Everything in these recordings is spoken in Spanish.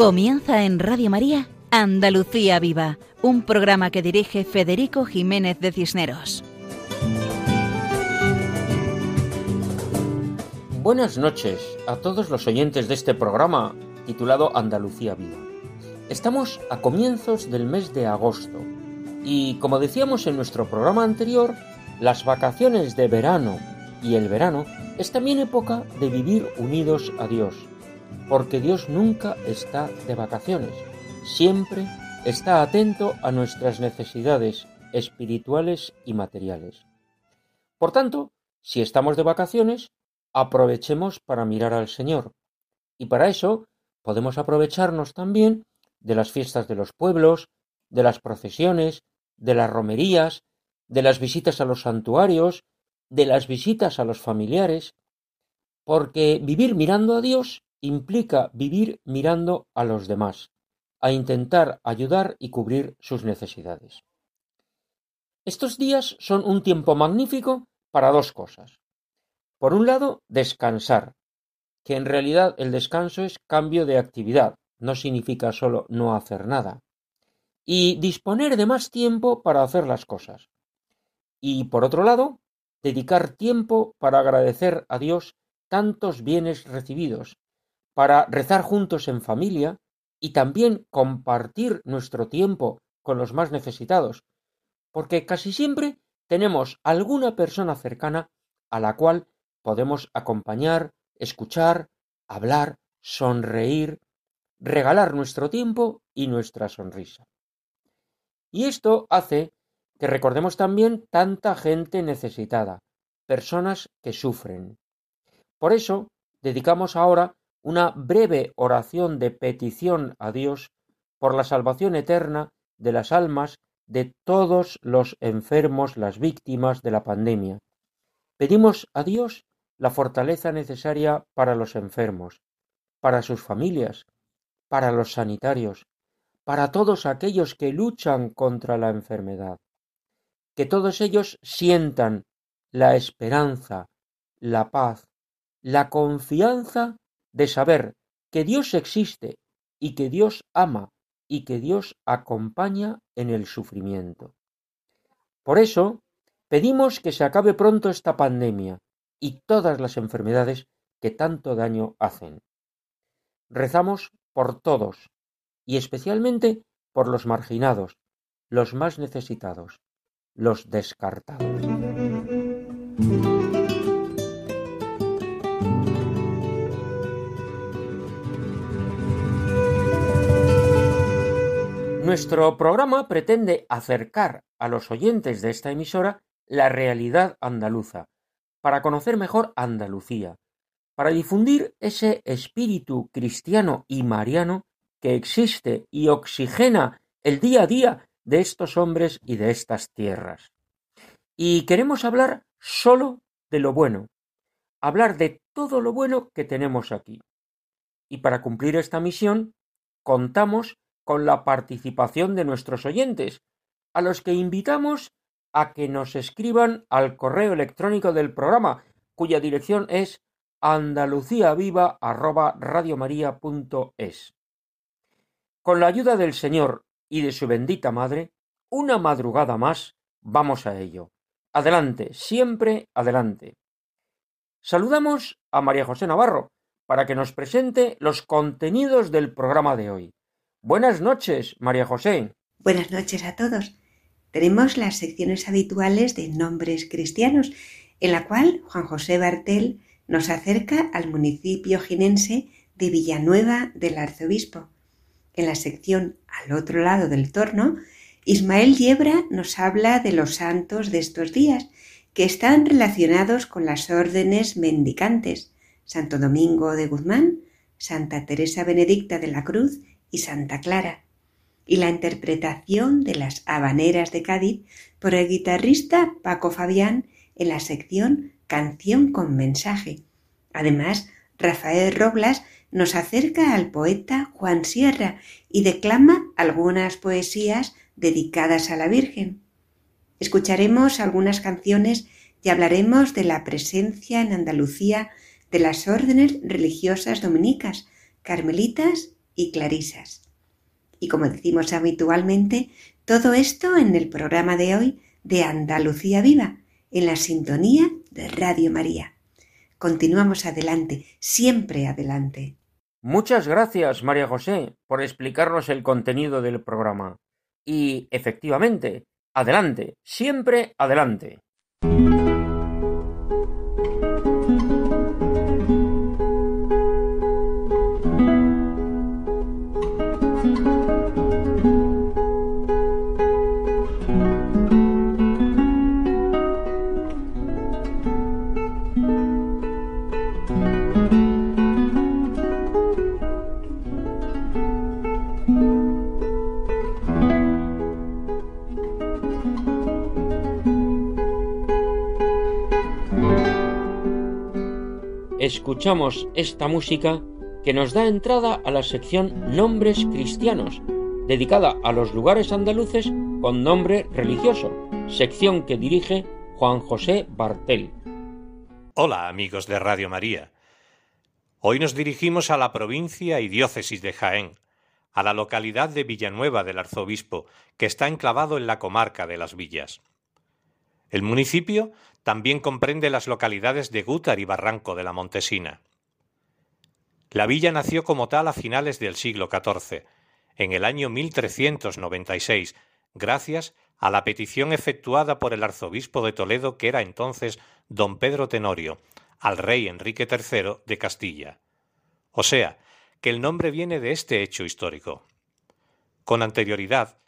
Comienza en Radio María Andalucía Viva, un programa que dirige Federico Jiménez de Cisneros. Buenas noches a todos los oyentes de este programa titulado Andalucía Viva. Estamos a comienzos del mes de agosto y como decíamos en nuestro programa anterior, las vacaciones de verano y el verano es también época de vivir unidos a Dios porque Dios nunca está de vacaciones, siempre está atento a nuestras necesidades espirituales y materiales. Por tanto, si estamos de vacaciones, aprovechemos para mirar al Señor. Y para eso podemos aprovecharnos también de las fiestas de los pueblos, de las procesiones, de las romerías, de las visitas a los santuarios, de las visitas a los familiares, porque vivir mirando a Dios implica vivir mirando a los demás, a intentar ayudar y cubrir sus necesidades. Estos días son un tiempo magnífico para dos cosas. Por un lado, descansar, que en realidad el descanso es cambio de actividad, no significa solo no hacer nada. Y disponer de más tiempo para hacer las cosas. Y por otro lado, dedicar tiempo para agradecer a Dios tantos bienes recibidos para rezar juntos en familia y también compartir nuestro tiempo con los más necesitados, porque casi siempre tenemos alguna persona cercana a la cual podemos acompañar, escuchar, hablar, sonreír, regalar nuestro tiempo y nuestra sonrisa. Y esto hace que recordemos también tanta gente necesitada, personas que sufren. Por eso dedicamos ahora una breve oración de petición a Dios por la salvación eterna de las almas de todos los enfermos, las víctimas de la pandemia. Pedimos a Dios la fortaleza necesaria para los enfermos, para sus familias, para los sanitarios, para todos aquellos que luchan contra la enfermedad. Que todos ellos sientan la esperanza, la paz, la confianza de saber que Dios existe y que Dios ama y que Dios acompaña en el sufrimiento. Por eso, pedimos que se acabe pronto esta pandemia y todas las enfermedades que tanto daño hacen. Rezamos por todos y especialmente por los marginados, los más necesitados, los descartados. Nuestro programa pretende acercar a los oyentes de esta emisora la realidad andaluza, para conocer mejor Andalucía, para difundir ese espíritu cristiano y mariano que existe y oxigena el día a día de estos hombres y de estas tierras. Y queremos hablar solo de lo bueno, hablar de todo lo bueno que tenemos aquí. Y para cumplir esta misión, contamos con la participación de nuestros oyentes, a los que invitamos a que nos escriban al correo electrónico del programa, cuya dirección es andaluciaviva@radiomaria.es. Con la ayuda del Señor y de su bendita Madre, una madrugada más, vamos a ello. Adelante, siempre adelante. Saludamos a María José Navarro para que nos presente los contenidos del programa de hoy. Buenas noches, María José. Buenas noches a todos. Tenemos las secciones habituales de nombres cristianos, en la cual Juan José Bartel nos acerca al municipio jinense de Villanueva del Arzobispo. En la sección al otro lado del torno, Ismael Yebra nos habla de los santos de estos días, que están relacionados con las órdenes mendicantes, Santo Domingo de Guzmán, Santa Teresa Benedicta de la Cruz y Santa Clara, y la interpretación de las habaneras de Cádiz por el guitarrista Paco Fabián en la sección Canción con mensaje. Además, Rafael Roblas nos acerca al poeta Juan Sierra y declama algunas poesías dedicadas a la Virgen. Escucharemos algunas canciones y hablaremos de la presencia en Andalucía de las órdenes religiosas dominicas, carmelitas y clarisas. Y como decimos habitualmente, todo esto en el programa de hoy de Andalucía Viva, en la sintonía de Radio María. Continuamos adelante, siempre adelante. Muchas gracias, María José, por explicarnos el contenido del programa. Y, efectivamente, adelante, siempre adelante. Escuchamos esta música que nos da entrada a la sección Nombres Cristianos, dedicada a los lugares andaluces con nombre religioso, sección que dirige Juan José Bartel. Hola amigos de Radio María. Hoy nos dirigimos a la provincia y diócesis de Jaén, a la localidad de Villanueva del Arzobispo, que está enclavado en la comarca de las Villas. El municipio también comprende las localidades de Gútar y Barranco de la Montesina. La villa nació como tal a finales del siglo XIV, en el año 1396, gracias a la petición efectuada por el arzobispo de Toledo, que era entonces don Pedro Tenorio, al rey Enrique III de Castilla. O sea, que el nombre viene de este hecho histórico. Con anterioridad,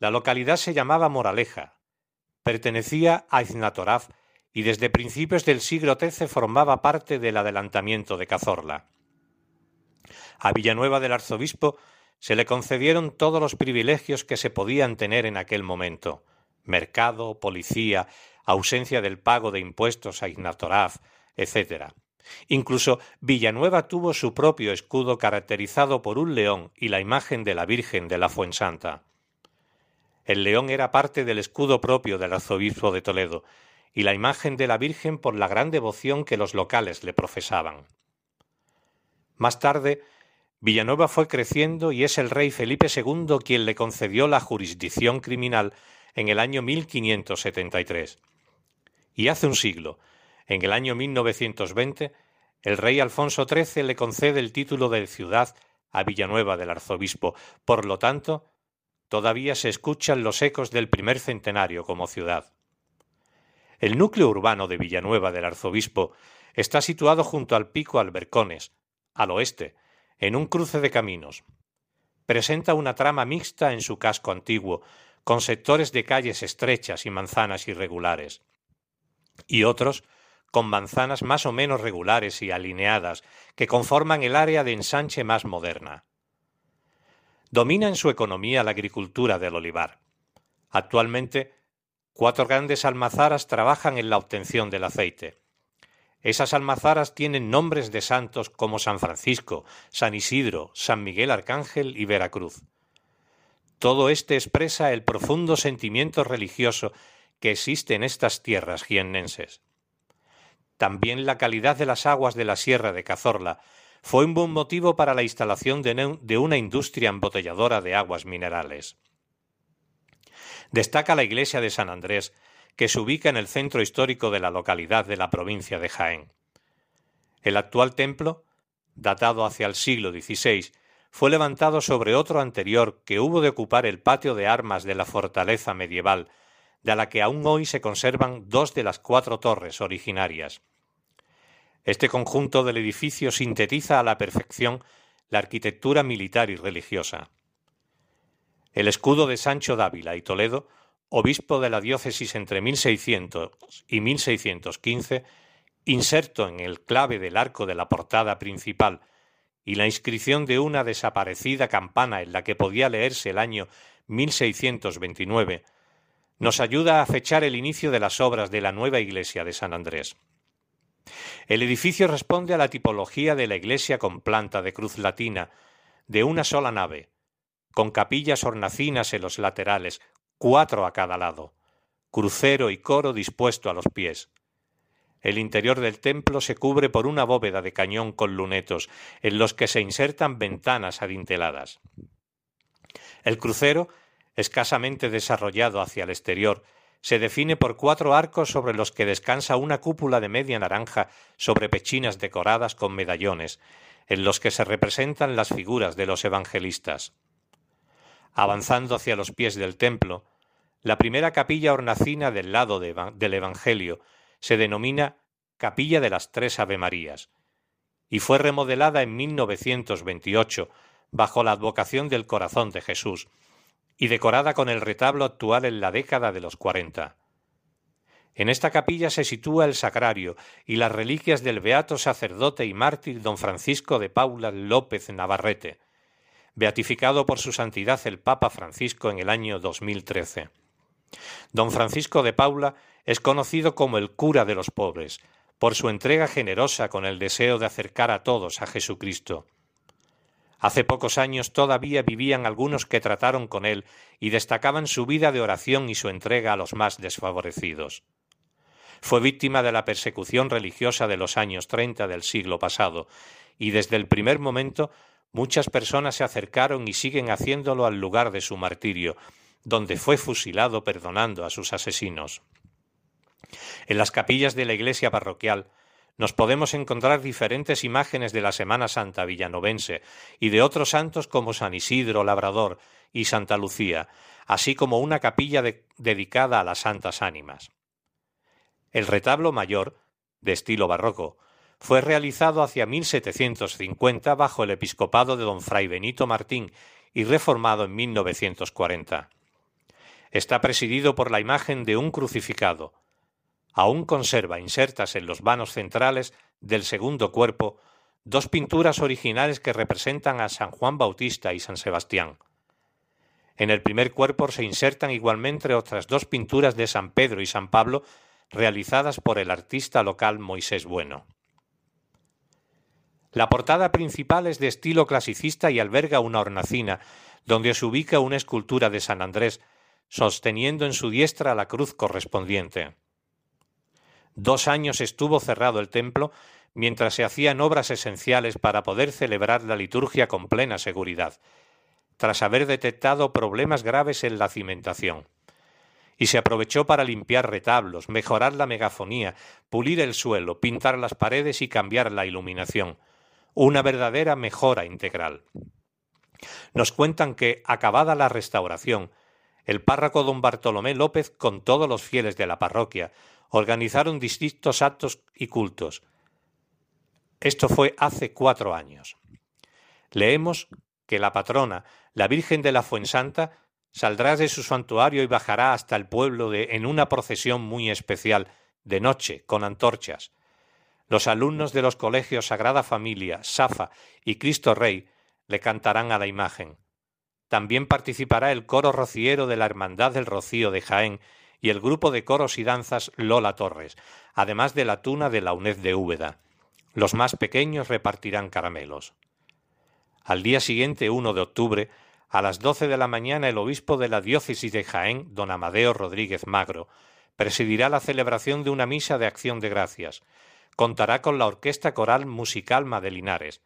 la localidad se llamaba Moraleja, pertenecía a Iznatoraf y desde principios del siglo XIII formaba parte del adelantamiento de Cazorla. A Villanueva del Arzobispo se le concedieron todos los privilegios que se podían tener en aquel momento mercado, policía, ausencia del pago de impuestos a Iznatoraf, etc. Incluso Villanueva tuvo su propio escudo caracterizado por un león y la imagen de la Virgen de la Fuensanta. El león era parte del escudo propio del arzobispo de Toledo, y la imagen de la Virgen por la gran devoción que los locales le profesaban. Más tarde, Villanueva fue creciendo y es el rey Felipe II quien le concedió la jurisdicción criminal en el año 1573. Y hace un siglo, en el año 1920, el rey Alfonso XIII le concede el título de ciudad a Villanueva del arzobispo. Por lo tanto, todavía se escuchan los ecos del primer centenario como ciudad. El núcleo urbano de Villanueva del Arzobispo está situado junto al pico Albercones, al oeste, en un cruce de caminos. Presenta una trama mixta en su casco antiguo, con sectores de calles estrechas y manzanas irregulares, y otros con manzanas más o menos regulares y alineadas que conforman el área de ensanche más moderna. Domina en su economía la agricultura del olivar. Actualmente Cuatro grandes almazaras trabajan en la obtención del aceite. Esas almazaras tienen nombres de santos como San Francisco, San Isidro, San Miguel Arcángel y Veracruz. Todo este expresa el profundo sentimiento religioso que existe en estas tierras jiennenses. También la calidad de las aguas de la Sierra de Cazorla fue un buen motivo para la instalación de una industria embotelladora de aguas minerales destaca la iglesia de San Andrés, que se ubica en el centro histórico de la localidad de la provincia de Jaén. El actual templo, datado hacia el siglo XVI, fue levantado sobre otro anterior que hubo de ocupar el patio de armas de la fortaleza medieval, de la que aún hoy se conservan dos de las cuatro torres originarias. Este conjunto del edificio sintetiza a la perfección la arquitectura militar y religiosa. El escudo de Sancho Dávila y Toledo, obispo de la diócesis entre 1600 y 1615, inserto en el clave del arco de la portada principal, y la inscripción de una desaparecida campana en la que podía leerse el año 1629, nos ayuda a fechar el inicio de las obras de la nueva iglesia de San Andrés. El edificio responde a la tipología de la iglesia con planta de cruz latina, de una sola nave, con capillas hornacinas en los laterales, cuatro a cada lado, crucero y coro dispuesto a los pies. El interior del templo se cubre por una bóveda de cañón con lunetos, en los que se insertan ventanas adinteladas. El crucero, escasamente desarrollado hacia el exterior, se define por cuatro arcos sobre los que descansa una cúpula de media naranja sobre pechinas decoradas con medallones, en los que se representan las figuras de los evangelistas. Avanzando hacia los pies del templo, la primera capilla hornacina del lado del Evangelio se denomina Capilla de las Tres Avemarías y fue remodelada en 1928 bajo la advocación del corazón de Jesús y decorada con el retablo actual en la década de los cuarenta. En esta capilla se sitúa el sagrario y las reliquias del beato sacerdote y mártir don Francisco de Paula López Navarrete, beatificado por su santidad el Papa Francisco en el año 2013. Don Francisco de Paula es conocido como el cura de los pobres, por su entrega generosa con el deseo de acercar a todos a Jesucristo. Hace pocos años todavía vivían algunos que trataron con él y destacaban su vida de oración y su entrega a los más desfavorecidos. Fue víctima de la persecución religiosa de los años treinta del siglo pasado, y desde el primer momento muchas personas se acercaron y siguen haciéndolo al lugar de su martirio, donde fue fusilado perdonando a sus asesinos. En las capillas de la iglesia parroquial nos podemos encontrar diferentes imágenes de la Semana Santa villanovense y de otros santos como San Isidro Labrador y Santa Lucía, así como una capilla dedicada a las santas ánimas. El retablo mayor, de estilo barroco, fue realizado hacia 1750 bajo el episcopado de don Fray Benito Martín y reformado en 1940. Está presidido por la imagen de un crucificado. Aún conserva insertas en los vanos centrales del segundo cuerpo dos pinturas originales que representan a San Juan Bautista y San Sebastián. En el primer cuerpo se insertan igualmente otras dos pinturas de San Pedro y San Pablo realizadas por el artista local Moisés Bueno. La portada principal es de estilo clasicista y alberga una hornacina, donde se ubica una escultura de San Andrés sosteniendo en su diestra la cruz correspondiente. Dos años estuvo cerrado el templo mientras se hacían obras esenciales para poder celebrar la liturgia con plena seguridad, tras haber detectado problemas graves en la cimentación. Y se aprovechó para limpiar retablos, mejorar la megafonía, pulir el suelo, pintar las paredes y cambiar la iluminación. Una verdadera mejora integral. Nos cuentan que, acabada la restauración, el párroco don Bartolomé López con todos los fieles de la parroquia organizaron distintos actos y cultos. Esto fue hace cuatro años. Leemos que la patrona, la Virgen de la Fuensanta, saldrá de su santuario y bajará hasta el pueblo de, en una procesión muy especial, de noche, con antorchas. Los alumnos de los colegios Sagrada Familia, Safa y Cristo Rey le cantarán a la imagen. También participará el coro rociero de la Hermandad del Rocío de Jaén y el grupo de coros y danzas Lola Torres, además de la tuna de la UNED de Úbeda. Los más pequeños repartirán caramelos. Al día siguiente, 1 de octubre, a las doce de la mañana, el obispo de la diócesis de Jaén, don Amadeo Rodríguez Magro, presidirá la celebración de una misa de acción de gracias. Contará con la Orquesta Coral Musical Madelinares.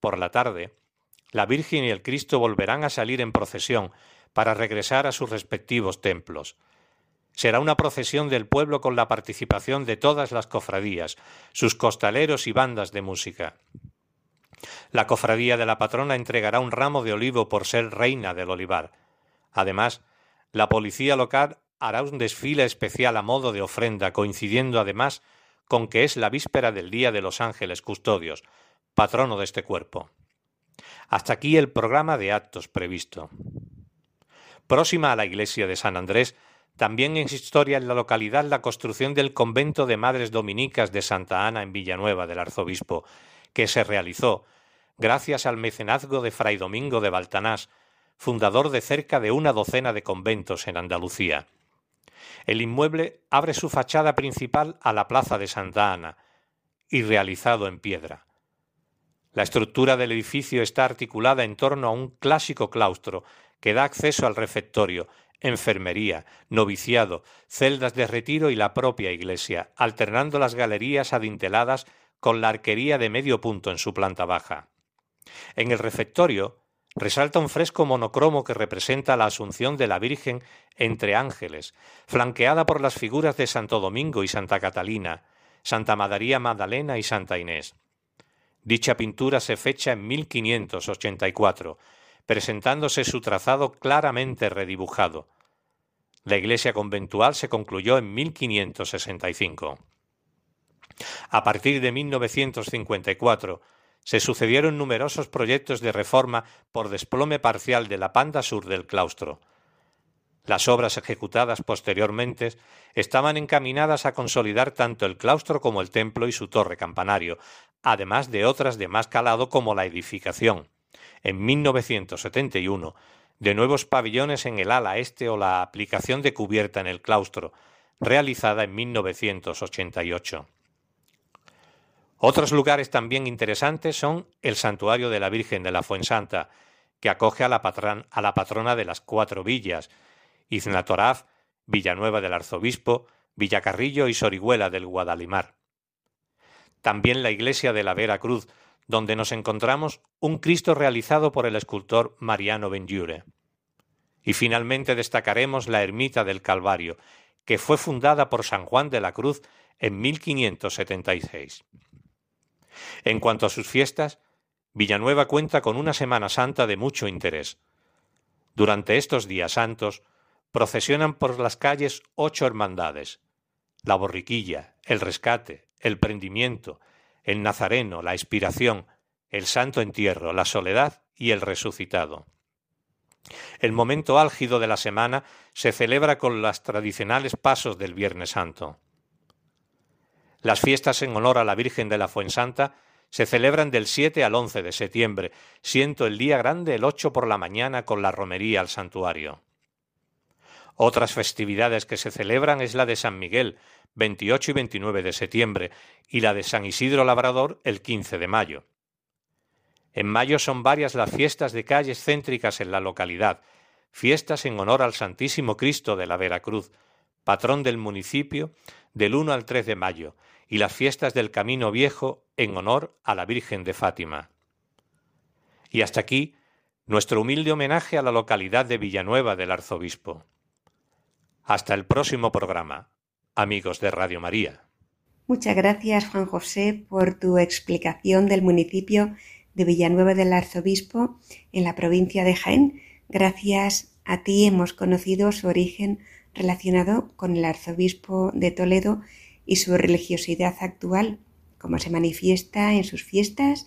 Por la tarde, la Virgen y el Cristo volverán a salir en procesión para regresar a sus respectivos templos. Será una procesión del pueblo con la participación de todas las cofradías, sus costaleros y bandas de música. La cofradía de la patrona entregará un ramo de olivo por ser reina del olivar. Además, la policía local hará un desfile especial a modo de ofrenda, coincidiendo además con que es la víspera del Día de los Ángeles Custodios, patrono de este cuerpo. Hasta aquí el programa de actos previsto. Próxima a la iglesia de San Andrés, también es historia en la localidad la construcción del convento de Madres Dominicas de Santa Ana en Villanueva del Arzobispo, que se realizó gracias al mecenazgo de Fray Domingo de Baltanás, fundador de cerca de una docena de conventos en Andalucía. El inmueble abre su fachada principal a la plaza de Santa Ana y realizado en piedra. La estructura del edificio está articulada en torno a un clásico claustro que da acceso al refectorio, enfermería, noviciado, celdas de retiro y la propia iglesia, alternando las galerías adinteladas con la arquería de medio punto en su planta baja. En el refectorio resalta un fresco monocromo que representa la Asunción de la Virgen entre ángeles, flanqueada por las figuras de Santo Domingo y Santa Catalina, Santa María Magdalena y Santa Inés. Dicha pintura se fecha en 1584, presentándose su trazado claramente redibujado. La iglesia conventual se concluyó en 1565. A partir de 1954, se sucedieron numerosos proyectos de reforma por desplome parcial de la panda sur del claustro. Las obras ejecutadas posteriormente estaban encaminadas a consolidar tanto el claustro como el templo y su torre campanario, además de otras de más calado como la edificación, en 1971, de nuevos pabellones en el ala este o la aplicación de cubierta en el claustro, realizada en 1988. Otros lugares también interesantes son el Santuario de la Virgen de la Fuensanta, que acoge a la, patrona de las cuatro villas, Iznatoraf, Villanueva del Arzobispo, Villacarrillo y Sorihuela del Guadalimar. También la iglesia de la Vera Cruz, donde nos encontramos un Cristo realizado por el escultor Mariano Benjure. Y finalmente destacaremos la ermita del Calvario, que fue fundada por San Juan de la Cruz en 1576. En cuanto a sus fiestas, Villanueva cuenta con una Semana Santa de mucho interés. Durante estos días santos procesionan por las calles ocho hermandades la borriquilla, el rescate, el prendimiento, el nazareno, la expiración, el santo entierro, la soledad y el resucitado. El momento álgido de la semana se celebra con los tradicionales pasos del Viernes Santo. Las fiestas en honor a la Virgen de la Fuensanta se celebran del 7 al 11 de septiembre, siendo el día grande el 8 por la mañana con la romería al santuario. Otras festividades que se celebran es la de San Miguel, 28 y 29 de septiembre, y la de San Isidro Labrador, el 15 de mayo. En mayo son varias las fiestas de calles céntricas en la localidad, fiestas en honor al Santísimo Cristo de la Veracruz, patrón del municipio, del 1 al 3 de mayo, y las fiestas del Camino Viejo en honor a la Virgen de Fátima. Y hasta aquí nuestro humilde homenaje a la localidad de Villanueva del Arzobispo. Hasta el próximo programa, amigos de Radio María. Muchas gracias, Juan José, por tu explicación del municipio de Villanueva del Arzobispo en la provincia de Jaén. Gracias a ti hemos conocido su origen relacionado con el arzobispo de Toledo y su religiosidad actual, como se manifiesta en sus fiestas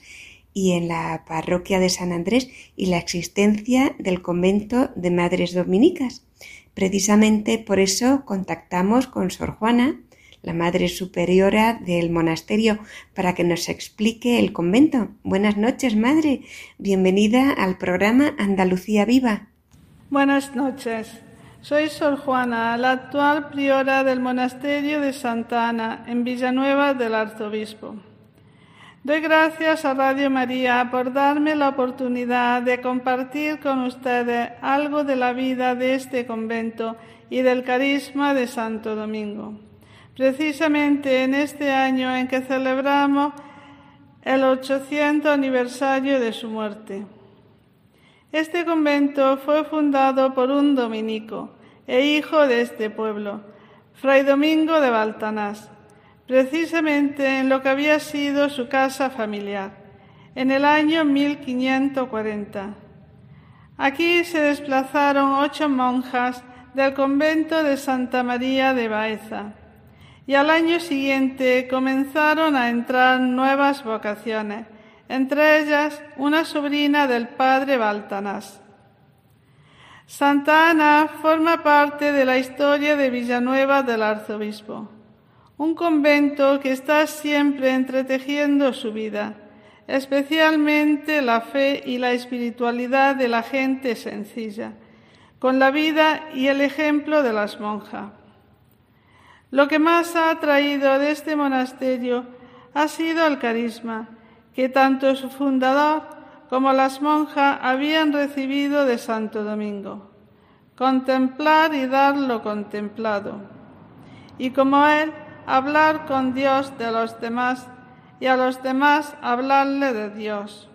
y en la parroquia de San Andrés y la existencia del convento de Madres Dominicas. Precisamente por eso contactamos con Sor Juana, la Madre Superiora del monasterio, para que nos explique el convento. Buenas noches, Madre. Bienvenida al programa Andalucía Viva. Buenas noches. Soy Sor Juana, la actual priora del monasterio de Santa Ana, en Villanueva del Arzobispo. Doy gracias a Radio María por darme la oportunidad de compartir con ustedes algo de la vida de este convento y del carisma de Santo Domingo. Precisamente en este año en que celebramos el 800 aniversario de su muerte. Este convento fue fundado por un dominico e hijo de este pueblo, Fray Domingo de Baltanás, precisamente en lo que había sido su casa familiar, en el año 1540. Aquí se desplazaron ocho monjas del convento de Santa María de Baeza y al año siguiente comenzaron a entrar nuevas vocaciones entre ellas una sobrina del padre Baltanás. Santa Ana forma parte de la historia de Villanueva del Arzobispo, un convento que está siempre entretejiendo su vida, especialmente la fe y la espiritualidad de la gente sencilla, con la vida y el ejemplo de las monjas. Lo que más ha atraído de este monasterio ha sido el carisma, que tanto su fundador como las monjas habían recibido de Santo Domingo, contemplar y dar lo contemplado, y como él, hablar con Dios de los demás y a los demás hablarle de Dios.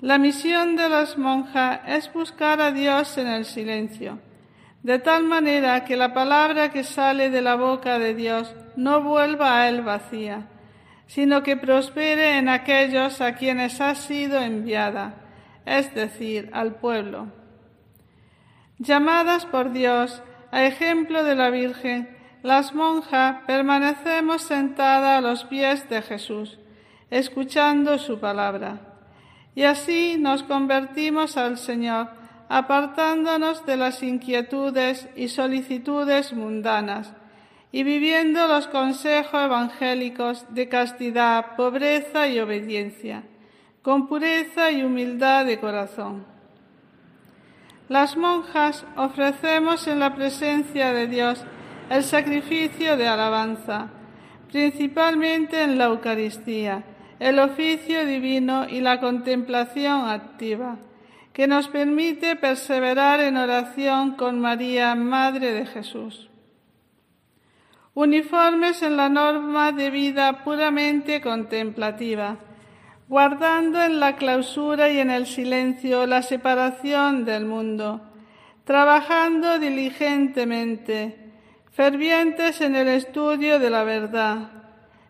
La misión de las monjas es buscar a Dios en el silencio, de tal manera que la palabra que sale de la boca de Dios no vuelva a él vacía, sino que prospere en aquellos a quienes ha sido enviada, es decir, al pueblo. Llamadas por Dios, a ejemplo de la Virgen, las monjas permanecemos sentadas a los pies de Jesús, escuchando su palabra. Y así nos convertimos al Señor, apartándonos de las inquietudes y solicitudes mundanas y viviendo los consejos evangélicos de castidad, pobreza y obediencia, con pureza y humildad de corazón. Las monjas ofrecemos en la presencia de Dios el sacrificio de alabanza, principalmente en la Eucaristía, el oficio divino y la contemplación activa, que nos permite perseverar en oración con María, Madre de Jesús. Uniformes en la norma de vida puramente contemplativa, guardando en la clausura y en el silencio la separación del mundo, trabajando diligentemente, fervientes en el estudio de la verdad,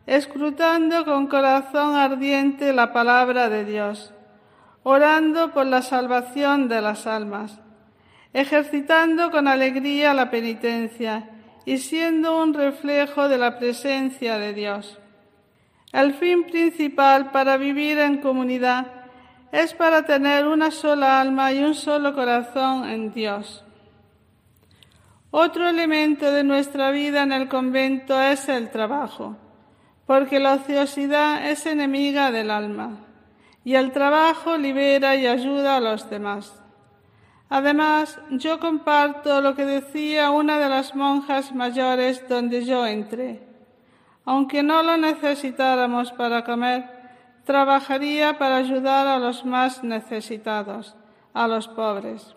escrutando con corazón ardiente la palabra de Dios, orando por la salvación de las almas, ejercitando con alegría la penitencia y siendo un reflejo de la presencia de Dios. El fin principal para vivir en comunidad es para tener una sola alma y un solo corazón en Dios. Otro elemento de nuestra vida en el convento es el trabajo porque la ociosidad es enemiga del alma y el trabajo libera y ayuda a los demás. Además, yo comparto lo que decía una de las monjas mayores donde yo entré. Aunque no lo necesitáramos para comer, trabajaría para ayudar a los más necesitados, a los pobres.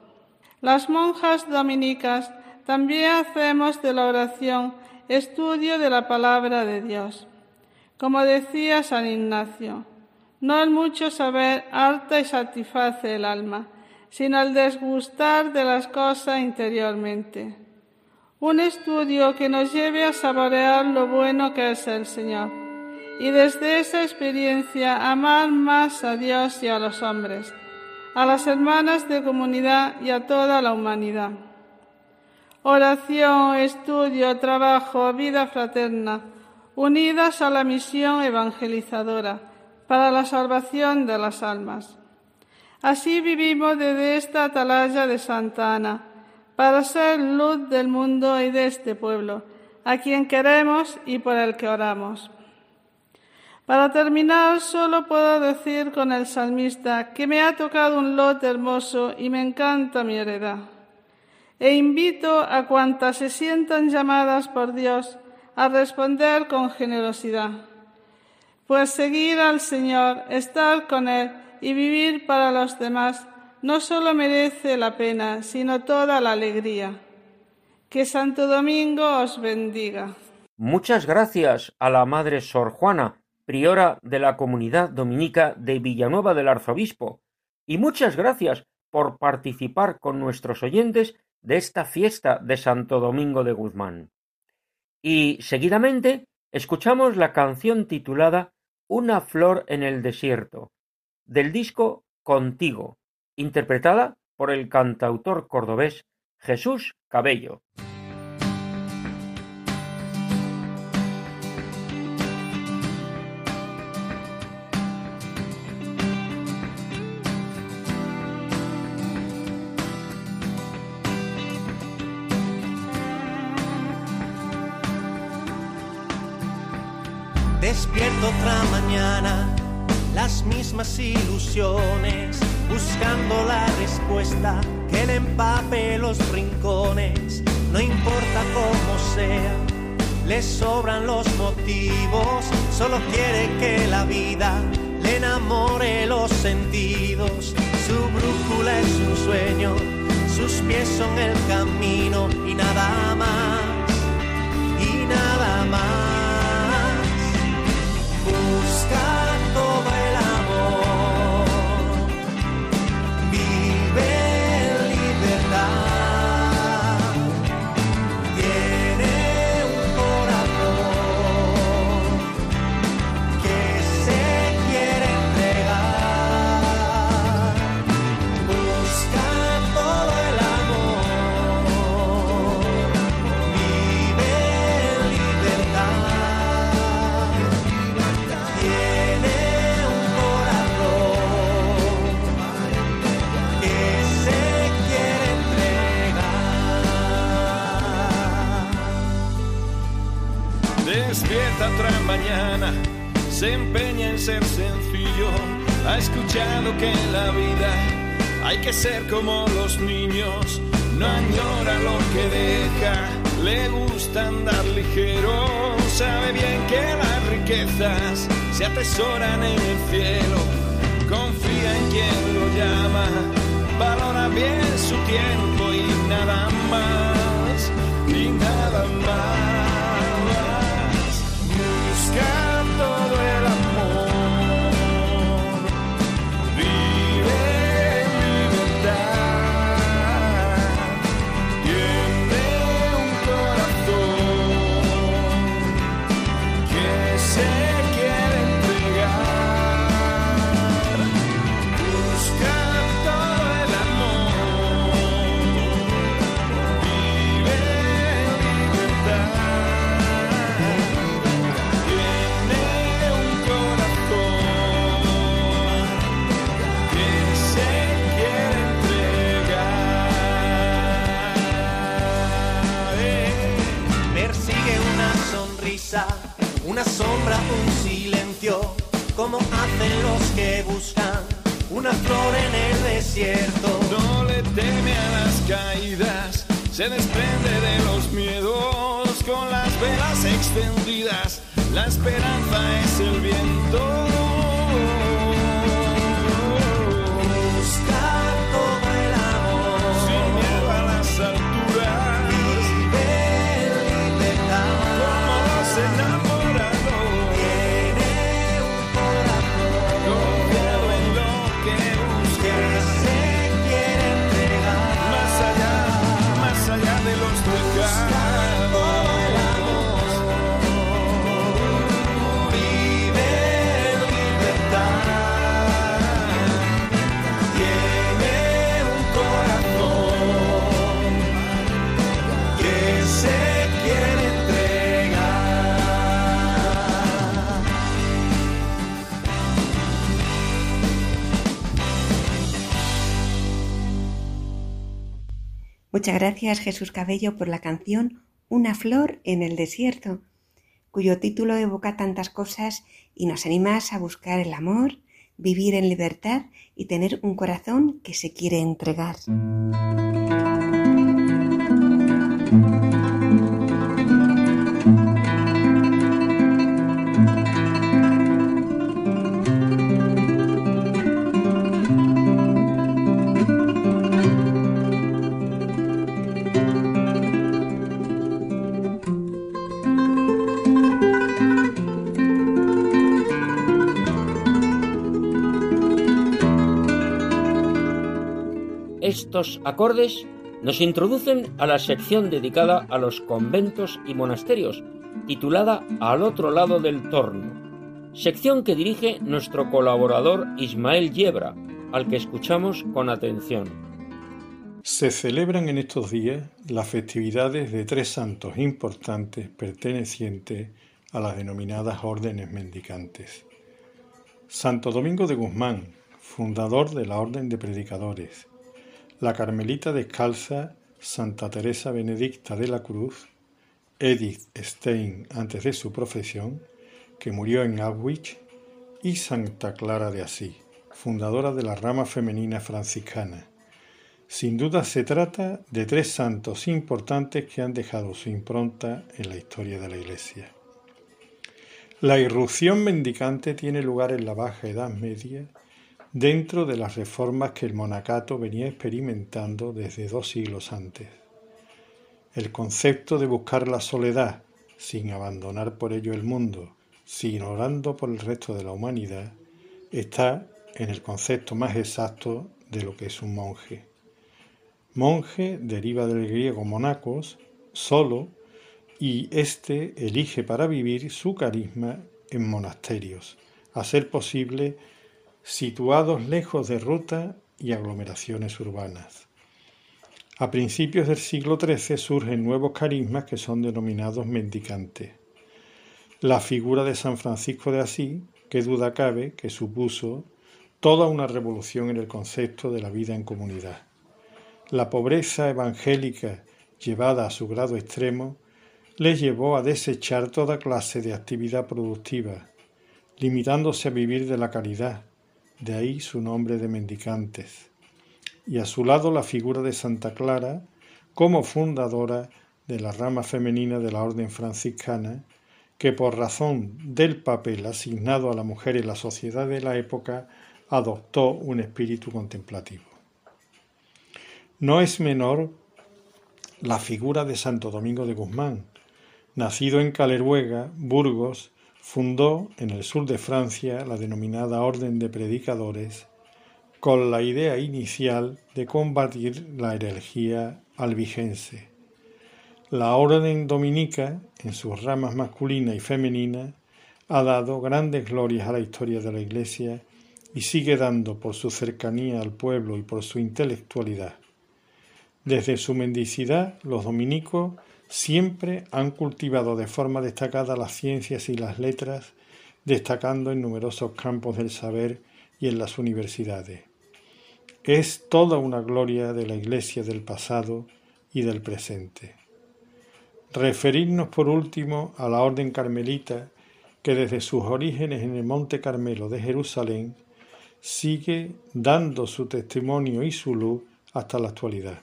Las monjas dominicas también hacemos de la oración estudio de la palabra de Dios. Como decía San Ignacio, no el mucho saber harta y satisface el alma, sino el desgustar de las cosas interiormente. Un estudio que nos lleve a saborear lo bueno que es el Señor y desde esa experiencia amar más a Dios y a los hombres, a las hermanas de comunidad y a toda la humanidad. Oración, estudio, trabajo, vida fraterna, unidas a la misión evangelizadora para la salvación de las almas. Así vivimos desde esta atalaya de Santa Ana, para ser luz del mundo y de este pueblo, a quien queremos y por el que oramos. Para terminar, solo puedo decir con el salmista que me ha tocado un lote hermoso y me encanta mi heredad. E invito a cuantas se sientan llamadas por Dios a responder con generosidad. Pues seguir al Señor, estar con Él y vivir para los demás no solo merece la pena, sino toda la alegría. Que Santo Domingo os bendiga. Muchas gracias a la Madre Sor Juana, priora de la comunidad dominica de Villanueva del Arzobispo, y muchas gracias por participar con nuestros oyentes de esta fiesta de Santo Domingo de Guzmán. Y seguidamente escuchamos la canción titulada Una flor en el desierto, del disco Contigo, interpretada por el cantautor cordobés Jesús Cabello. Despierto otra mañana, las mismas ilusiones, buscando la respuesta que le empape los rincones. No importa cómo sea, le sobran los motivos, solo quiere que la vida le enamore los sentidos. Su brújula es un sueño, sus pies son el camino y nada más, y nada más. Se empeña en ser sencillo. Ha escuchado que en la vida hay que ser como los niños. No añora lo que deja, le gusta andar ligero. Sabe bien que las riquezas se atesoran en el cielo. Confía en quien lo llama, valora bien su tiempo y nada más, y nada más. sky. Una sombra, un silencio, como hacen los que buscan una flor en el desierto. No le teme a las caídas, se desprende de los miedos con las velas extendidas. La esperanza es el viento. Muchas gracias Jesús Cabello por la canción Una flor en el desierto, cuyo título evoca tantas cosas y nos animas a buscar el amor, vivir en libertad y tener un corazón que se quiere entregar. Estos acordes nos introducen a la sección dedicada a los conventos y monasterios, titulada Al otro lado del torno, sección que dirige nuestro colaborador Ismael Yebra, al que escuchamos con atención. Se celebran en estos días las festividades de tres santos importantes pertenecientes a las denominadas órdenes mendicantes. Santo Domingo de Guzmán, fundador de la Orden de Predicadores, la Carmelita Descalza Santa Teresa Benedicta de la Cruz, Edith Stein antes de su profesión, que murió en Auschwitz, y Santa Clara de Asís, fundadora de la rama femenina franciscana. Sin duda se trata de tres santos importantes que han dejado su impronta en la historia de la Iglesia. La irrupción mendicante tiene lugar en la Baja Edad Media dentro de las reformas que el monacato venía experimentando desde dos siglos antes. El concepto de buscar la soledad sin abandonar por ello el mundo, sino orando por el resto de la humanidad, está en el concepto más exacto de lo que es un monje. Monje deriva del griego monacos, solo, y éste elige para vivir su carisma en monasterios, a ser posible situados lejos de ruta y aglomeraciones urbanas. A principios del siglo XIII surgen nuevos carismas que son denominados mendicantes. La figura de San Francisco de Asís, que duda cabe que supuso toda una revolución en el concepto de la vida en comunidad. La pobreza evangélica llevada a su grado extremo les llevó a desechar toda clase de actividad productiva, limitándose a vivir de la caridad, de ahí su nombre de mendicantes, y a su lado la figura de Santa Clara como fundadora de la rama femenina de la orden franciscana, que por razón del papel asignado a la mujer en la sociedad de la época adoptó un espíritu contemplativo. No es menor la figura de Santo Domingo de Guzmán, Nacido en Caleruega, Burgos, fundó en el sur de Francia la denominada Orden de Predicadores con la idea inicial de combatir la herejía albigense. La orden dominica, en sus ramas masculina y femenina, ha dado grandes glorias a la historia de la Iglesia y sigue dando por su cercanía al pueblo y por su intelectualidad. Desde su mendicidad, los dominicos siempre han cultivado de forma destacada las ciencias y las letras, destacando en numerosos campos del saber y en las universidades. Es toda una gloria de la Iglesia del pasado y del presente. Referirnos por último a la Orden Carmelita, que desde sus orígenes en el Monte Carmelo de Jerusalén sigue dando su testimonio y su luz hasta la actualidad.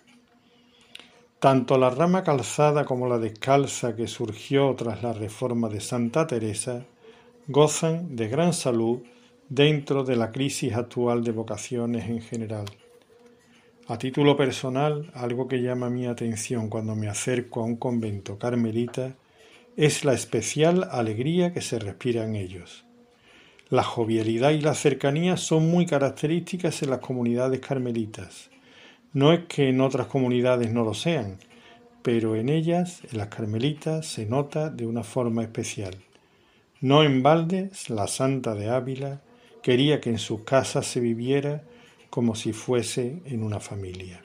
Tanto la rama calzada como la descalza que surgió tras la reforma de Santa Teresa gozan de gran salud dentro de la crisis actual de vocaciones en general. A título personal, algo que llama mi atención cuando me acerco a un convento carmelita es la especial alegría que se respira en ellos. La jovialidad y la cercanía son muy características en las comunidades carmelitas no es que en otras comunidades no lo sean, pero en ellas, en las carmelitas, se nota de una forma especial. No en balde, la Santa de Ávila quería que en sus casas se viviera como si fuese en una familia.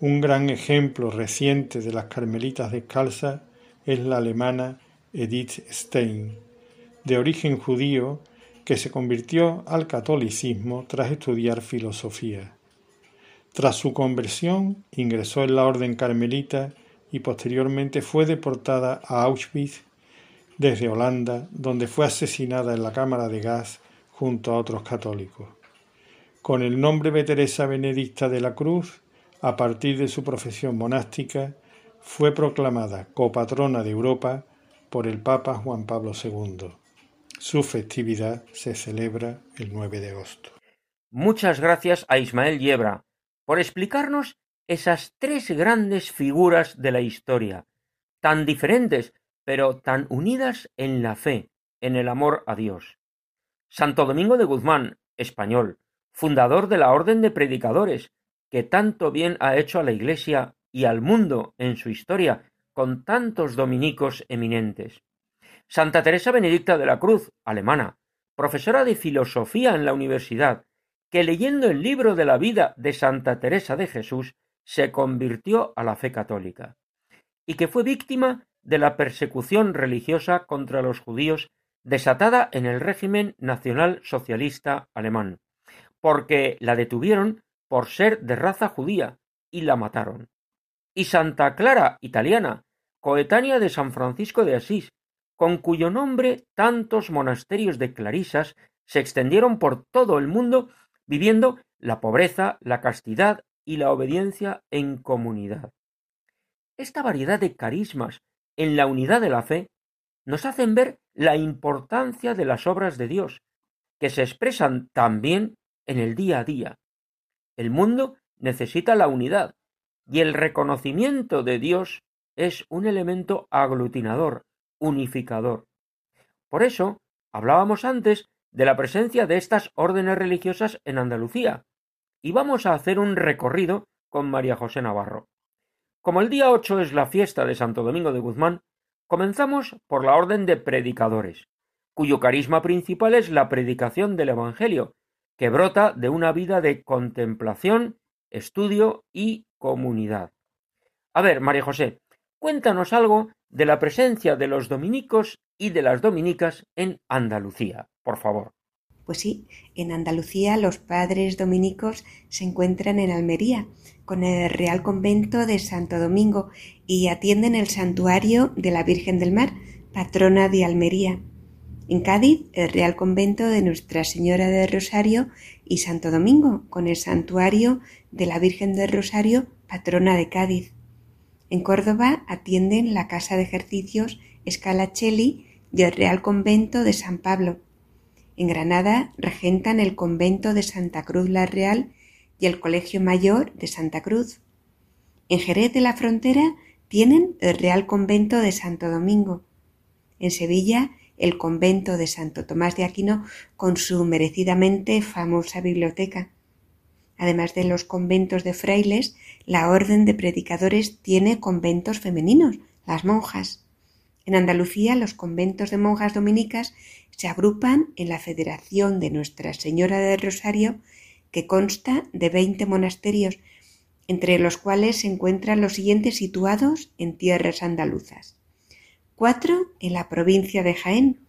Un gran ejemplo reciente de las carmelitas descalzas es la alemana Edith Stein, de origen judío, que se convirtió al catolicismo tras estudiar filosofía. Tras su conversión, ingresó en la orden carmelita y posteriormente fue deportada a Auschwitz desde Holanda, donde fue asesinada en la cámara de gas junto a otros católicos. Con el nombre de Teresa Benedicta de la Cruz, a partir de su profesión monástica, fue proclamada copatrona de Europa por el Papa Juan Pablo II. Su festividad se celebra el 9 de agosto. Muchas gracias a Ismael Yebra, por explicarnos esas tres grandes figuras de la historia, tan diferentes, pero tan unidas en la fe, en el amor a Dios. Santo Domingo de Guzmán, español, fundador de la Orden de Predicadores, que tanto bien ha hecho a la Iglesia y al mundo en su historia, con tantos dominicos eminentes. Santa Teresa Benedicta de la Cruz, alemana, profesora de filosofía en la universidad, que leyendo el libro de la vida de Santa Teresa de Jesús se convirtió a la fe católica, y que fue víctima de la persecución religiosa contra los judíos desatada en el régimen nacional socialista alemán, porque la detuvieron por ser de raza judía y la mataron. Y Santa Clara, italiana, coetánea de San Francisco de Asís, con cuyo nombre tantos monasterios de clarisas se extendieron por todo el mundo viviendo la pobreza, la castidad y la obediencia en comunidad. Esta variedad de carismas en la unidad de la fe nos hacen ver la importancia de las obras de Dios, que se expresan también en el día a día. El mundo necesita la unidad, y el reconocimiento de Dios es un elemento aglutinador, unificador. Por eso, hablábamos antes de la presencia de estas órdenes religiosas en Andalucía, y vamos a hacer un recorrido con María José Navarro. Como el día 8 es la fiesta de Santo Domingo de Guzmán, comenzamos por la orden de predicadores, cuyo carisma principal es la predicación del Evangelio, que brota de una vida de contemplación, estudio y comunidad. A ver, María José, cuéntanos algo de la presencia de los dominicos y de las dominicas en Andalucía, por favor. Pues sí, en Andalucía los padres dominicos se encuentran en Almería, con el Real Convento de Santo Domingo, y atienden el santuario de la Virgen del Mar, patrona de Almería. En Cádiz, el Real Convento de Nuestra Señora del Rosario y Santo Domingo, con el santuario de la Virgen del Rosario, patrona de Cádiz. En Córdoba atienden la Casa de Ejercicios Scalachelli del Real Convento de San Pablo. En Granada regentan el convento de Santa Cruz la Real y el Colegio Mayor de Santa Cruz. En Jerez de la Frontera tienen el Real Convento de Santo Domingo. En Sevilla el convento de Santo Tomás de Aquino con su merecidamente famosa biblioteca. Además de los conventos de frailes, la orden de predicadores tiene conventos femeninos, las monjas. En Andalucía los conventos de monjas dominicas se agrupan en la Federación de Nuestra Señora del Rosario, que consta de veinte monasterios, entre los cuales se encuentran los siguientes situados en tierras andaluzas. Cuatro en la provincia de Jaén,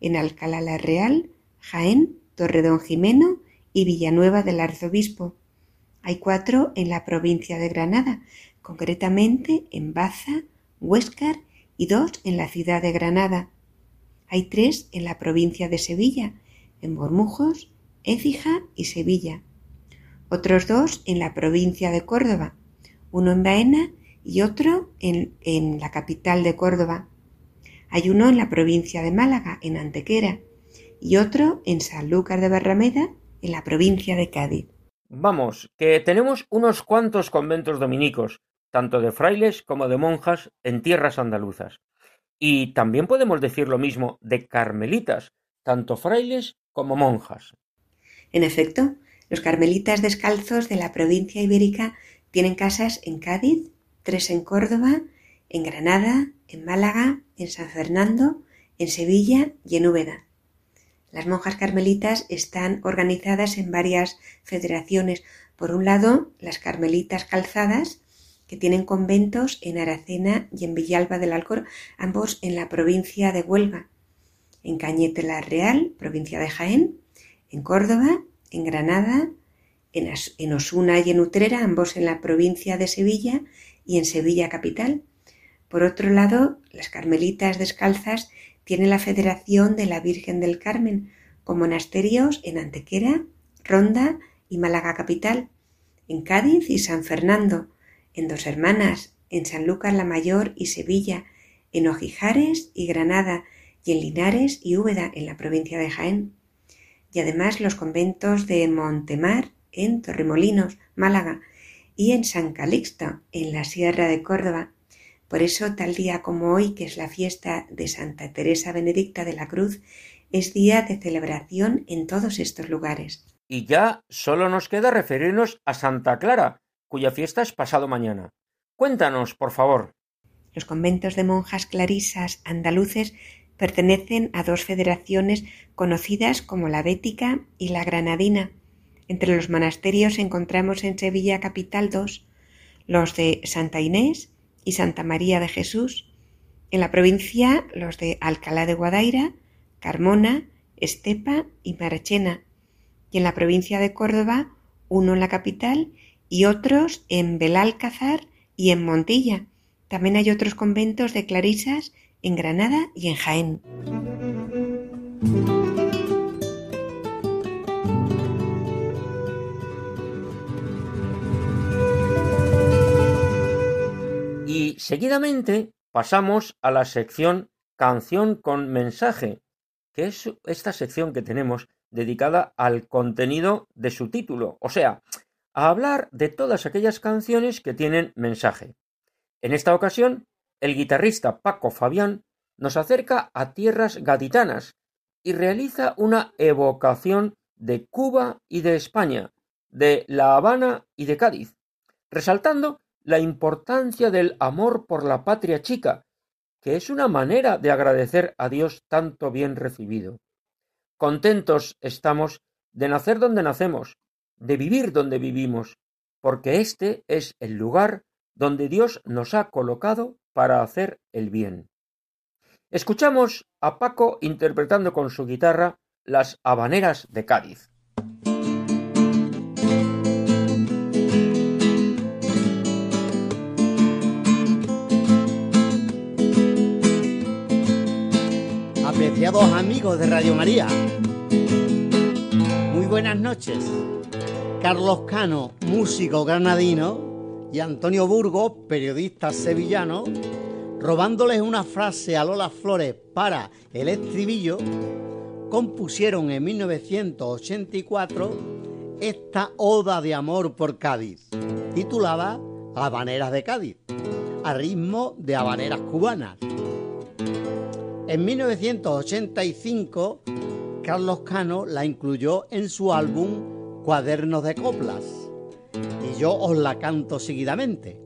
en Alcalá la Real, Jaén, Torredón Jimeno y Villanueva del Arzobispo. Hay cuatro en la provincia de Granada, concretamente en Baza, Huéscar y dos en la ciudad de Granada. Hay tres en la provincia de Sevilla, en Bormujos, Écija y Sevilla. Otros dos en la provincia de Córdoba, uno en Baena y otro en, en la capital de Córdoba. Hay uno en la provincia de Málaga, en Antequera, y otro en Sanlúcar de Barrameda, en la provincia de Cádiz. Vamos, que tenemos unos cuantos conventos dominicos, tanto de frailes como de monjas, en tierras andaluzas. Y también podemos decir lo mismo de carmelitas, tanto frailes como monjas. En efecto, los carmelitas descalzos de la provincia ibérica tienen casas en Cádiz, tres en Córdoba, en Granada, en Málaga, en San Fernando, en Sevilla y en Úbeda. Las monjas carmelitas están organizadas en varias federaciones. Por un lado, las carmelitas calzadas, que tienen conventos en Aracena y en Villalba del Alcor, ambos en la provincia de Huelva, en Cañete la Real, provincia de Jaén, en Córdoba, en Granada, en Osuna y en Utrera, ambos en la provincia de Sevilla y en Sevilla capital. Por otro lado, las carmelitas descalzas tienen la Federación de la Virgen del Carmen, con monasterios en Antequera, Ronda y Málaga capital, en Cádiz y San Fernando, en Dos Hermanas, en Sanlúcar la Mayor y Sevilla, en Ojijares y Granada, y en Linares y Úbeda, en la provincia de Jaén. Y además los conventos de Montemar, en Torremolinos, Málaga, y en San Calixto, en la Sierra de Córdoba. Por eso, tal día como hoy, que es la fiesta de Santa Teresa Benedicta de la Cruz, es día de celebración en todos estos lugares. Y ya solo nos queda referirnos a Santa Clara, cuya fiesta es pasado mañana. Cuéntanos, por favor. Los conventos de monjas clarisas andaluces pertenecen a dos federaciones conocidas como la Bética y la Granadina. Entre los monasterios encontramos en Sevilla capital dos, los de Santa Inés y Santa María de Jesús. En la provincia los de Alcalá de Guadaira, Carmona, Estepa y Marchena. Y en la provincia de Córdoba, uno en la capital y otros en Belalcázar y en Montilla. También hay otros conventos de clarisas en Granada y en Jaén. Y seguidamente pasamos a la sección canción con mensaje, que es esta sección que tenemos dedicada al contenido de su título, o sea, a hablar de todas aquellas canciones que tienen mensaje. En esta ocasión, el guitarrista Paco Fabián nos acerca a tierras gaditanas y realiza una evocación de Cuba y de España, de La Habana y de Cádiz, resaltando la importancia del amor por la patria chica, que es una manera de agradecer a Dios tanto bien recibido. Contentos estamos de nacer donde nacemos, de vivir donde vivimos, porque este es el lugar donde Dios nos ha colocado para hacer el bien. Escuchamos a Paco interpretando con su guitarra las habaneras de Cádiz. Apreciados amigos de Radio María, muy buenas noches. Carlos Cano, músico granadino, y Antonio Burgos, periodista sevillano, robándoles una frase a Lola Flores para el estribillo, compusieron en 1984 esta Oda de Amor por Cádiz, titulada Habaneras de Cádiz, a ritmo de habaneras cubanas. En 1985, Carlos Cano la incluyó en su álbum Cuadernos de Coplas, y yo os la canto seguidamente.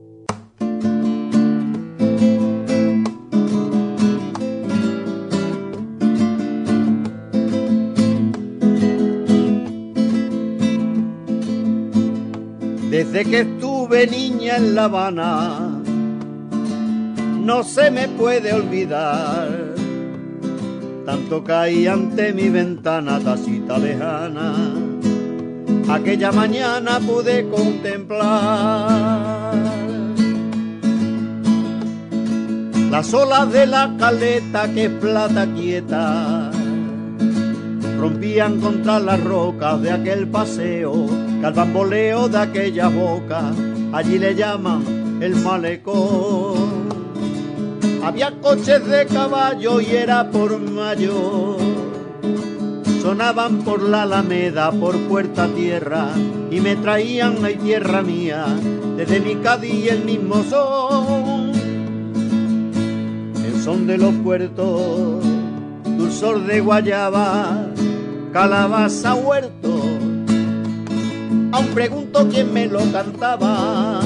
Desde que estuve niña en La Habana, no se me puede olvidar. Tanto caí ante mi ventana tacita lejana, aquella mañana pude contemplar las olas de la caleta que plata quieta. Rompían contra las rocas de aquel paseo, que al bamboleo de aquella boca, allí le llaman el malecón. Había coches de caballo y era por mayo, sonaban por la alameda, por puerta tierra, y me traían a tierra mía, desde mi Cádiz el mismo son, el son de los puertos, dulzor de guayaba, calabaza huerto. Aún pregunto quién me lo cantaba.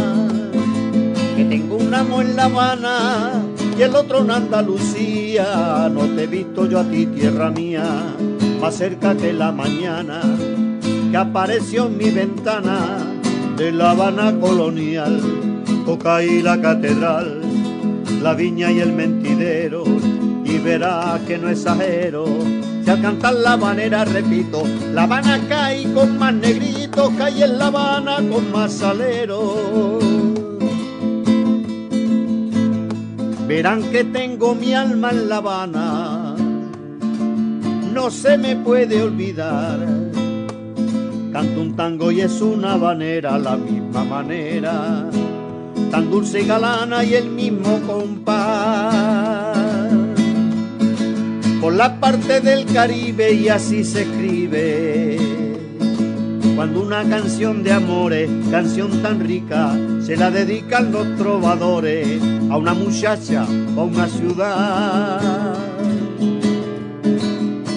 Que tengo un amo en La Habana y el otro en Andalucía. No te he visto yo a ti, tierra mía, más cerca que la mañana que apareció en mi ventana de La Habana colonial. Toca ahí la catedral, la viña y el mentidero, y verás que no exagero y al cantar la manera repito, La Habana cae con más negritos, cae en La Habana con más salero. Verán que tengo mi alma en La Habana, no se me puede olvidar. Canto un tango y es una habanera, la misma manera, tan dulce y galana y el mismo compás por la parte del Caribe y así se escribe. Cuando una canción de amores, canción tan rica, se la dedican los trovadores a una muchacha o a una ciudad.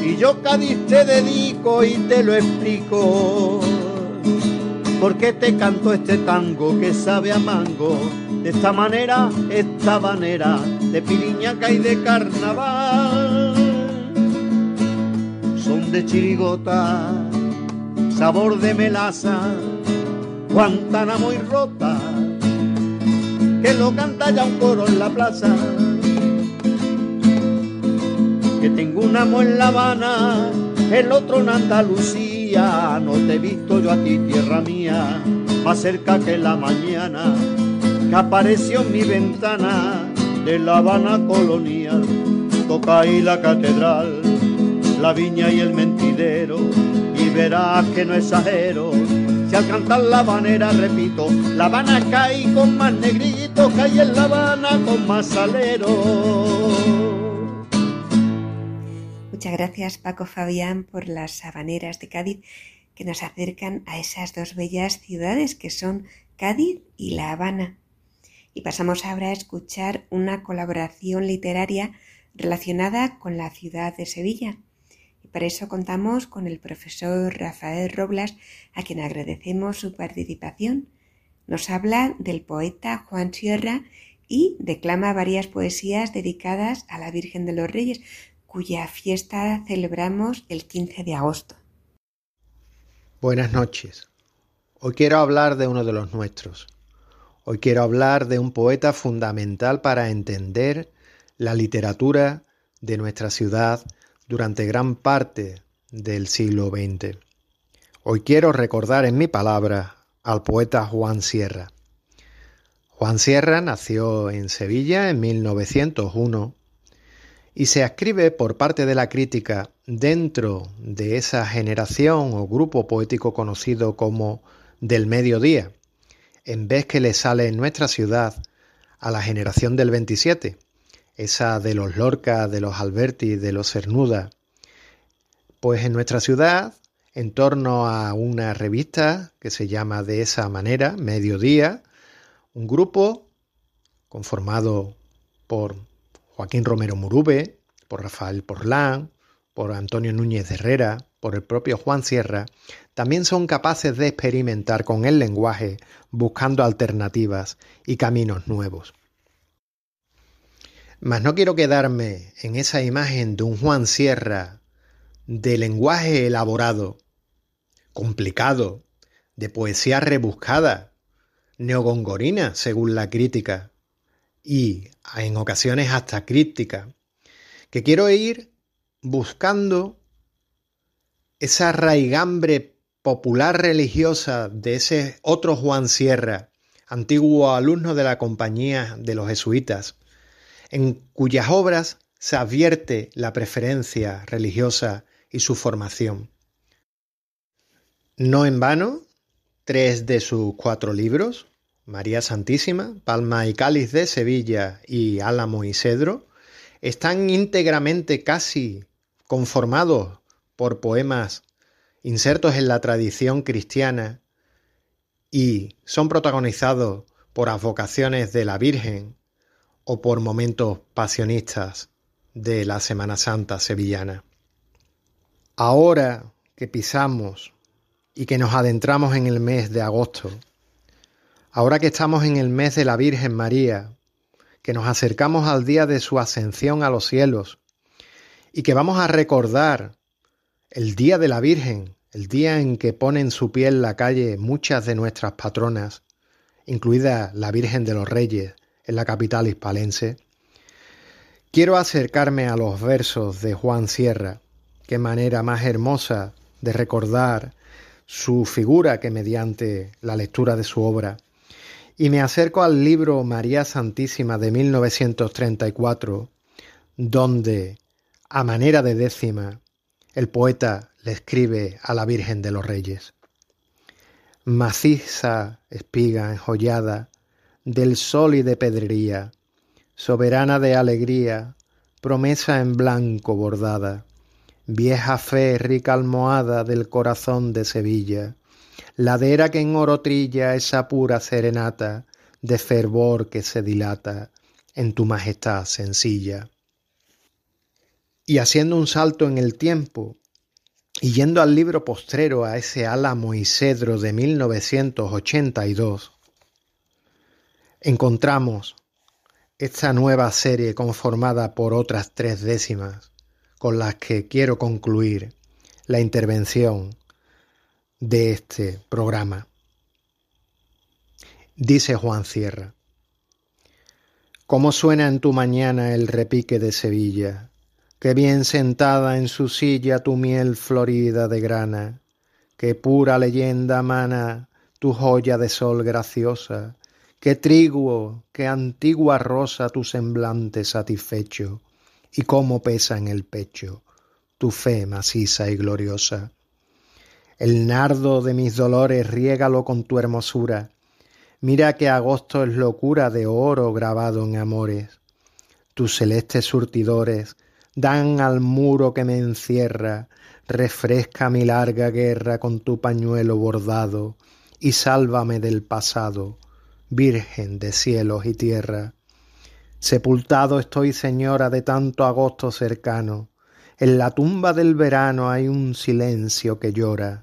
Y yo Cádiz te dedico y te lo explico, porque te canto este tango que sabe a mango, de esta manera, esta manera, de piriñaca y de carnaval de chirigota, sabor de melaza, Guantánamo y rota, que lo canta ya un coro en la plaza. Que tengo un amo en La Habana, el otro en Andalucía, no te he visto yo a ti, tierra mía, más cerca que la mañana, que apareció en mi ventana de La Habana colonial, toca ahí la catedral la viña y el mentidero verás que no exagero. Si al cantar la banera repito, La Habana cae con más negrito, cae en La Habana con más salero. Muchas gracias Paco Fabián por las habaneras de Cádiz que nos acercan a esas dos bellas ciudades que son Cádiz y La Habana. Y pasamos ahora a escuchar una colaboración literaria relacionada con la ciudad de Sevilla. Para eso contamos con el profesor Rafael Roblas, a quien agradecemos su participación. Nos habla del poeta Juan Sierra y declama varias poesías dedicadas a la Virgen de los Reyes, cuya fiesta celebramos el 15 de agosto. Buenas noches. Hoy quiero hablar de uno de los nuestros. Hoy quiero hablar de un poeta fundamental para entender la literatura de nuestra ciudad durante gran parte del siglo XX. Hoy quiero recordar en mi palabra al poeta Juan Sierra. Juan Sierra nació en Sevilla en 1901 y se ascribe por parte de la crítica dentro de esa generación o grupo poético conocido como del mediodía, en vez que le sale en nuestra ciudad a la generación del 27, esa de los Lorca, de los Alberti, de los Cernuda. Pues en nuestra ciudad, en torno a una revista que se llama de esa manera, Mediodía, un grupo conformado por Joaquín Romero Murube, por Rafael Porlán, por Antonio Núñez Herrera, por el propio Juan Sierra, también son capaces de experimentar con el lenguaje buscando alternativas y caminos nuevos. Mas no quiero quedarme en esa imagen de un Juan Sierra de lenguaje elaborado, complicado, de poesía rebuscada, neogongorina, según la crítica, y en ocasiones hasta críptica, que quiero ir buscando esa raigambre popular religiosa de ese otro Juan Sierra, antiguo alumno de la compañía de los jesuitas, en cuyas obras se advierte la preferencia religiosa y su formación. No en vano, tres de sus cuatro libros, María Santísima, Palma y Cáliz de Sevilla y Álamo y Cedro están íntegramente casi conformados por poemas insertos en la tradición cristiana y son protagonizados por advocaciones de la Virgen o por momentos pasionistas de la Semana Santa sevillana. Ahora que pisamos y que nos adentramos en el mes de agosto, Ahora que estamos en el mes de la Virgen María, que nos acercamos al día de su ascensión a los cielos y que vamos a recordar el día de la Virgen, el día en que ponen su pie en la calle muchas de nuestras patronas, incluida la Virgen de los Reyes en la capital hispalense, quiero acercarme a los versos de Juan Sierra, qué manera más hermosa de recordar su figura que mediante la lectura de su obra y me acerco al libro María Santísima de 1934, donde, a manera de décima, el poeta le escribe a la Virgen de los Reyes. Maciza espiga enjollada del sol y de pedrería, soberana de alegría, promesa en blanco bordada, vieja fe rica almohada del corazón de Sevilla, ladera que en oro trilla esa pura serenata de fervor que se dilata en tu majestad sencilla. Y haciendo un salto en el tiempo, y yendo al libro postrero a ese álamo y cedro de 1982, encontramos esta nueva serie conformada por otras tres décimas, con las que quiero concluir la intervención de este programa. Dice Juan Sierra, ¿Cómo suena en tu mañana el repique de Sevilla? Qué bien sentada en su silla tu miel florida de grana, qué pura leyenda mana tu joya de sol graciosa, qué triguo, qué antigua rosa tu semblante satisfecho, y cómo pesa en el pecho tu fe maciza y gloriosa. El nardo de mis dolores riégalo con tu hermosura. Mira que agosto es locura de oro grabado en amores. Tus celestes surtidores dan al muro que me encierra, refresca mi larga guerra con tu pañuelo bordado, y sálvame del pasado, Virgen de cielos y tierra. Sepultado estoy, señora, de tanto agosto cercano, en la tumba del verano hay un silencio que llora.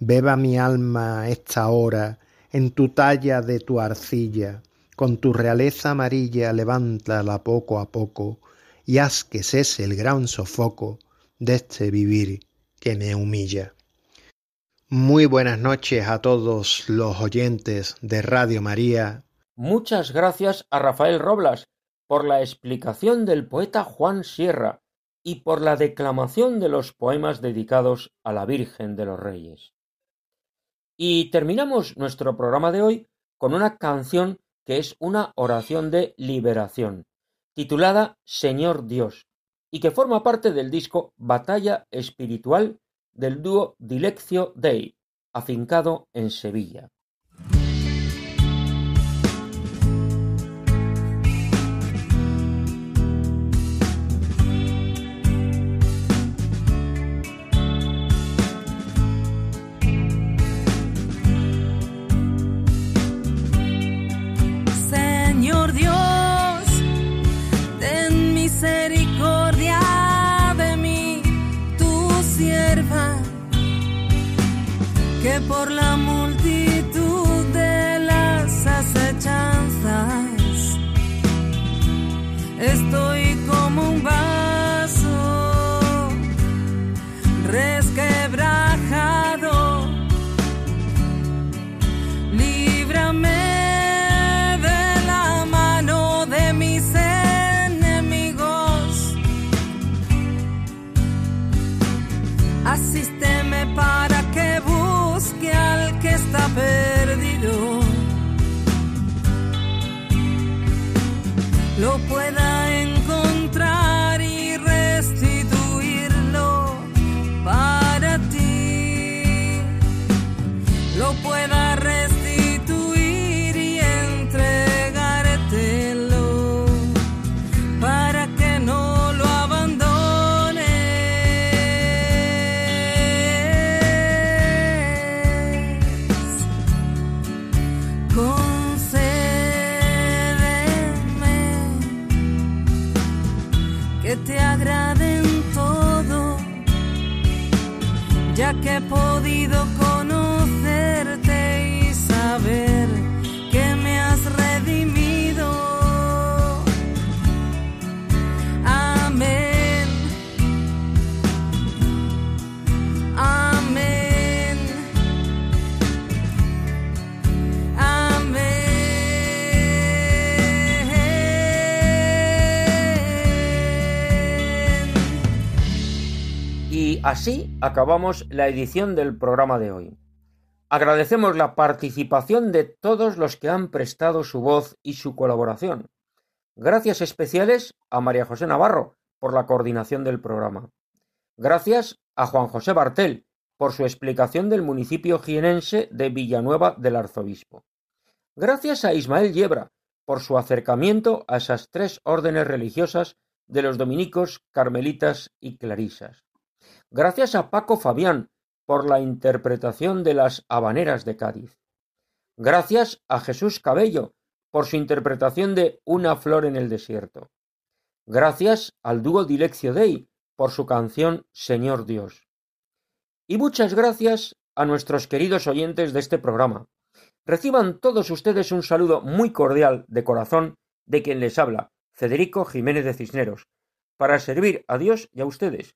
Beba mi alma esta hora en tu talla de tu arcilla, con tu realeza amarilla levántala poco a poco y haz que cese el gran sofoco de este vivir que me humilla. Muy buenas noches a todos los oyentes de Radio María. Muchas gracias a Rafael Roblas por la explicación del poeta Juan Sierra y por la declamación de los poemas dedicados a la Virgen de los Reyes. Y terminamos nuestro programa de hoy con una canción que es una oración de liberación, titulada Señor Dios, y que forma parte del disco Batalla Espiritual del dúo Dileccio Dei, afincado en Sevilla. Por la he podido así acabamos la edición del programa de hoy. Agradecemos la participación de todos los que han prestado su voz y su colaboración. Gracias especiales a María José Navarro por la coordinación del programa. Gracias a Juan José Bartel por su explicación del municipio jienense de Villanueva del Arzobispo. Gracias a Ismael Yebra por su acercamiento a esas tres órdenes religiosas de los dominicos, carmelitas y clarisas. Gracias a Paco Fabián por la interpretación de las habaneras de Cádiz. Gracias a Jesús Cabello por su interpretación de Una flor en el desierto. Gracias al dúo Dileccio Dei por su canción Señor Dios. Y muchas gracias a nuestros queridos oyentes de este programa. Reciban todos ustedes un saludo muy cordial de corazón de quien les habla, Federico Jiménez de Cisneros, para servir a Dios y a ustedes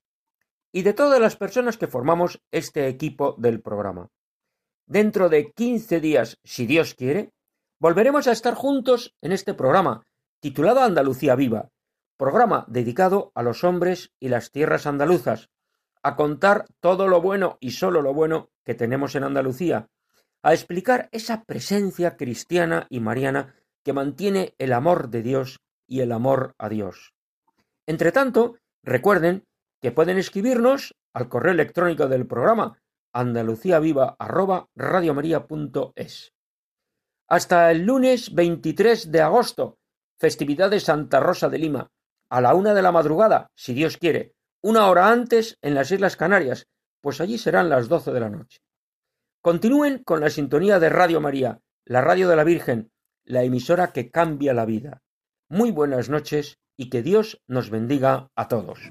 y de todas las personas que formamos este equipo del programa. Dentro de 15 días, si Dios quiere, volveremos a estar juntos en este programa, titulado Andalucía Viva, programa dedicado a los hombres y las tierras andaluzas, a contar todo lo bueno y solo lo bueno que tenemos en Andalucía, a explicar esa presencia cristiana y mariana que mantiene el amor de Dios y el amor a Dios. Entre tanto, recuerden que pueden escribirnos al correo electrónico del programa andaluciaviva@radiomaria.es. Hasta el lunes 23 de agosto, festividad de Santa Rosa de Lima, a la una de la madrugada, si Dios quiere, una hora antes en las Islas Canarias, pues allí serán las doce de la noche. Continúen con la sintonía de Radio María, la radio de la Virgen, la emisora que cambia la vida. Muy buenas noches y que Dios nos bendiga a todos.